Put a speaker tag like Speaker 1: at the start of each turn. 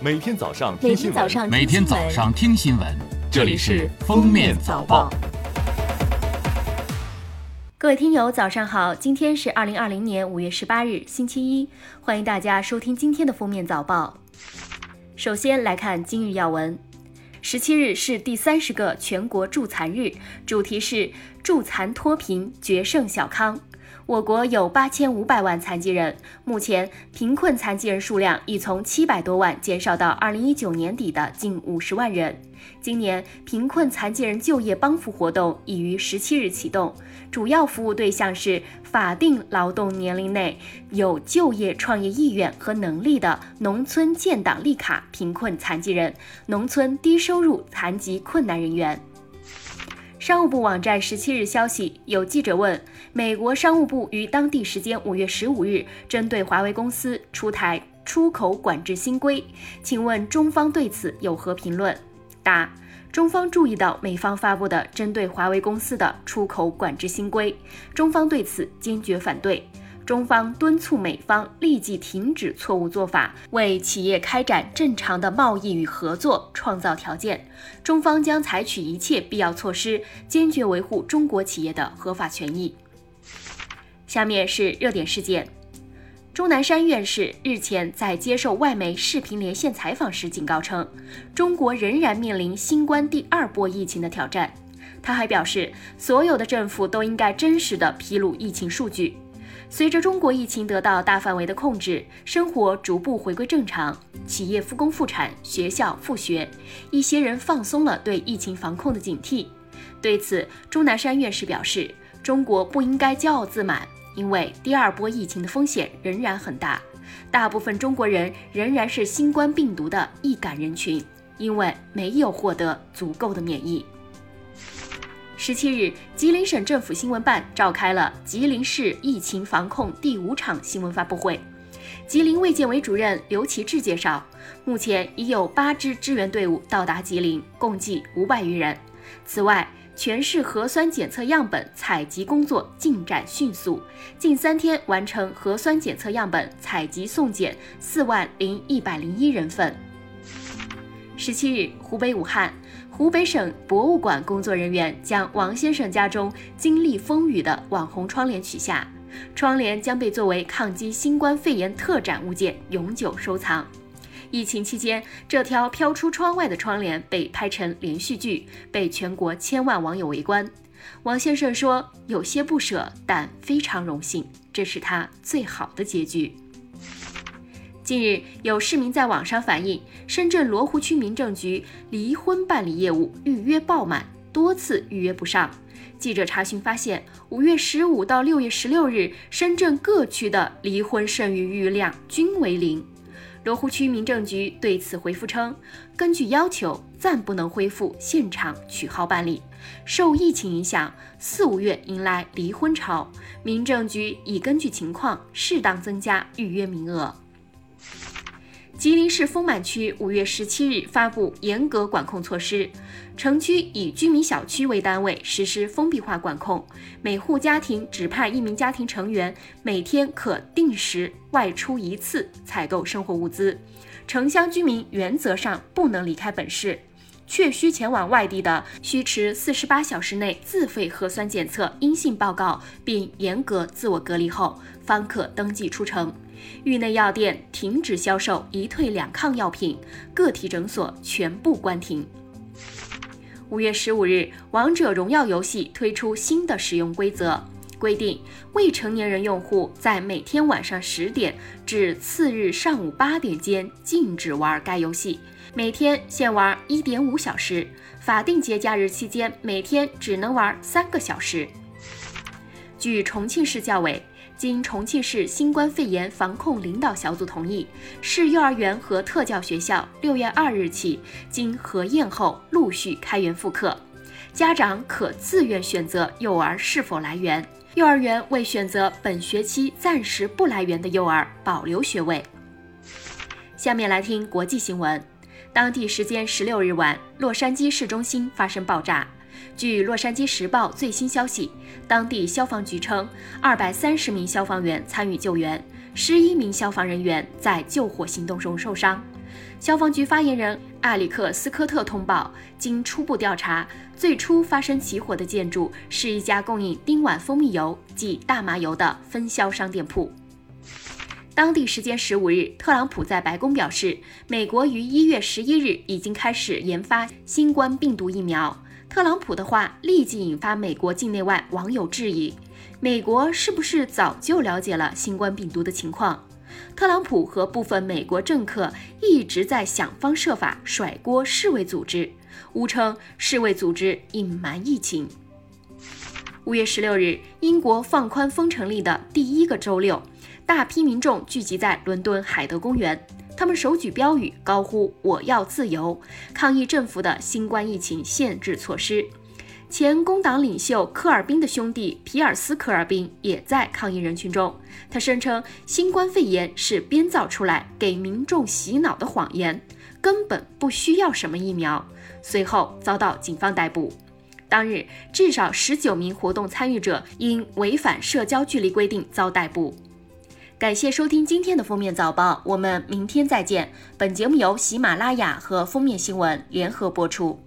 Speaker 1: 每天早上听新闻，
Speaker 2: 天早上
Speaker 3: 每天早上听新闻，
Speaker 1: 这里是封面早报。
Speaker 2: 各位听友，早上好！今天是二零二零年五月十八日，星期一，欢迎大家收听今天的封面早报。首先来看今日要闻。十七日是第三十个全国助残日，主题是助残脱贫，决胜小康。我国有八千五百万残疾人，目前贫困残疾人数量已从七百多万减少到二零一九年底的近五十万人。今年贫困残疾人就业帮扶活动已于十七日启动，主要服务对象是法定劳动年龄内有就业创业意愿和能力的农村建档立卡贫困残疾人、农村低收入残疾困难人员。商务部网站十七日消息，有记者问，美国商务部于当地时间五月十五日针对华为公司出台出口管制新规，请问中方对此有何评论？答：中方注意到美方发布的针对华为公司的出口管制新规，中方对此坚决反对。中方敦促美方立即停止错误做法，为企业开展正常的贸易与合作创造条件。中方将采取一切必要措施，坚决维护中国企业的合法权益。下面是热点事件。钟南山院士日前在接受外媒视频连线采访时警告称，中国仍然面临新冠第二波疫情的挑战。他还表示，所有的政府都应该真实的披露疫情数据。随着中国疫情得到大范围的控制，生活逐步回归正常，企业复工复产，学校复学，一些人放松了对疫情防控的警惕。对此，钟南山院士表示，中国不应该骄傲自满，因为第二波疫情的风险仍然很大，大部分中国人仍然是新冠病毒的易感人群，因为没有获得足够的免疫。十七日，吉林省政府新闻办召开了吉林市疫情防控第五场新闻发布会。吉林卫健委主任刘奇志介绍，目前已有八支支援队伍到达吉林，共计五百余人。此外，全市核酸检测样本采集工作进展迅速，近三天完成核酸检测样本采集送检四万零一百零一人份。十七日，湖北武汉。湖北省博物馆工作人员将王先生家中经历风雨的网红窗帘取下，窗帘将被作为抗击新冠肺炎特展物件永久收藏。疫情期间，这条飘出窗外的窗帘被拍成连续剧，被全国千万网友围观。王先生说：“有些不舍，但非常荣幸，这是他最好的结局。”近日，有市民在网上反映，深圳罗湖区民政局离婚办理业务预约爆满，多次预约不上。记者查询发现，五月十五到六月十六日，深圳各区的离婚剩余预约量均为零。罗湖区民政局对此回复称，根据要求，暂不能恢复现场取号办理。受疫情影响，四五月迎来离婚潮，民政局已根据情况适当增加预约名额。吉林市丰满区五月十七日发布严格管控措施，城区以居民小区为单位实施封闭化管控，每户家庭指派一名家庭成员，每天可定时外出一次采购生活物资。城乡居民原则上不能离开本市，确需前往外地的，需持四十八小时内自费核酸检测阴性报告，并严格自我隔离后，方可登记出城。域内药店停止销售一退两抗药品，个体诊所全部关停。五月十五日，《王者荣耀》游戏推出新的使用规则，规定未成年人用户在每天晚上十点至次日上午八点间禁止玩该游戏，每天限玩一点五小时，法定节假日期间每天只能玩三个小时。据重庆市教委。经重庆市新冠肺炎防控领导小组同意，市幼儿园和特教学校六月二日起经核验后陆续开园复课，家长可自愿选择幼儿是否来园。幼儿园为选择本学期暂时不来园的幼儿保留学位。下面来听国际新闻。当地时间十六日晚，洛杉矶市中心发生爆炸。据《洛杉矶时报》最新消息，当地消防局称，二百三十名消防员参与救援，十一名消防人员在救火行动中受伤。消防局发言人艾里克斯科特通报，经初步调查，最初发生起火的建筑是一家供应丁烷蜂蜜油即大麻油的分销商店铺。当地时间十五日，特朗普在白宫表示，美国于一月十一日已经开始研发新冠病毒疫苗。特朗普的话立即引发美国境内外网友质疑：美国是不是早就了解了新冠病毒的情况？特朗普和部分美国政客一直在想方设法甩锅世卫组织，误称世卫组织隐瞒疫情。五月十六日，英国放宽封城令的第一个周六，大批民众聚集在伦敦海德公园，他们手举标语，高呼“我要自由”，抗议政府的新冠疫情限制措施。前工党领袖科尔宾的兄弟皮尔斯·科尔宾也在抗议人群中。他声称，新冠肺炎是编造出来给民众洗脑的谎言，根本不需要什么疫苗。随后遭到警方逮捕。当日，至少十九名活动参与者因违反社交距离规定遭逮捕。感谢收听今天的封面早报，我们明天再见。本节目由喜马拉雅和封面新闻联合播出。